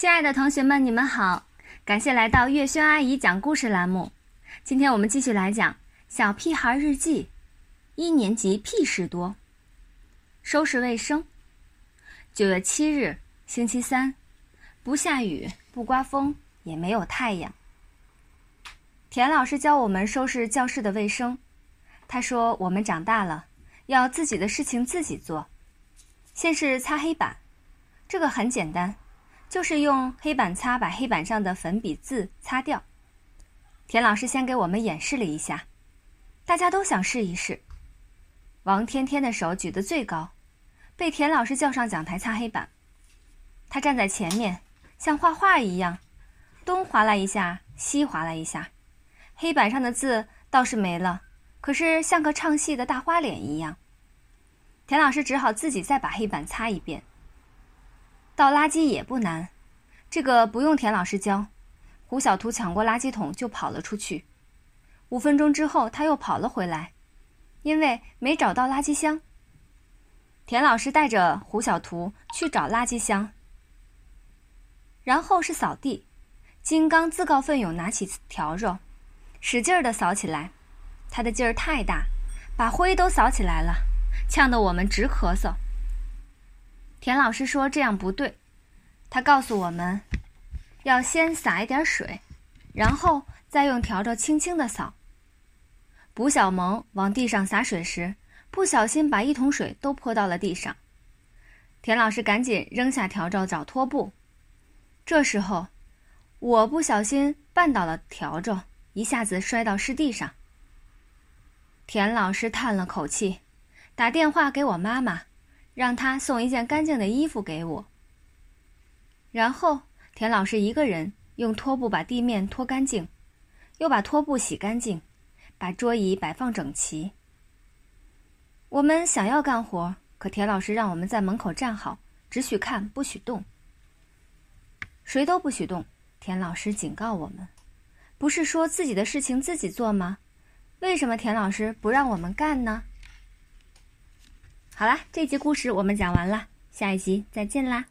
亲爱的同学们，你们好！感谢来到月轩阿姨讲故事栏目。今天我们继续来讲《小屁孩日记》，一年级屁事多。收拾卫生。九月七日，星期三，不下雨，不刮风，也没有太阳。田老师教我们收拾教室的卫生。他说：“我们长大了，要自己的事情自己做。先是擦黑板，这个很简单。”就是用黑板擦把黑板上的粉笔字擦掉。田老师先给我们演示了一下，大家都想试一试。王天天的手举得最高，被田老师叫上讲台擦黑板。他站在前面，像画画一样，东划拉一下，西划拉一下，黑板上的字倒是没了，可是像个唱戏的大花脸一样。田老师只好自己再把黑板擦一遍。倒垃圾也不难，这个不用田老师教。胡小图抢过垃圾桶就跑了出去，五分钟之后他又跑了回来，因为没找到垃圾箱。田老师带着胡小图去找垃圾箱，然后是扫地。金刚自告奋勇拿起笤帚，使劲儿地扫起来。他的劲儿太大，把灰都扫起来了，呛得我们直咳嗽。田老师说：“这样不对。”他告诉我们，要先撒一点水，然后再用笤帚轻轻地扫。卜小萌往地上洒水时，不小心把一桶水都泼到了地上。田老师赶紧扔下笤帚找拖布。这时候，我不小心绊倒了笤帚，一下子摔到湿地上。田老师叹了口气，打电话给我妈妈。让他送一件干净的衣服给我。然后田老师一个人用拖布把地面拖干净，又把拖布洗干净，把桌椅摆放整齐。我们想要干活，可田老师让我们在门口站好，只许看不许动。谁都不许动，田老师警告我们：“不是说自己的事情自己做吗？为什么田老师不让我们干呢？”好啦，这集故事我们讲完了，下一集再见啦。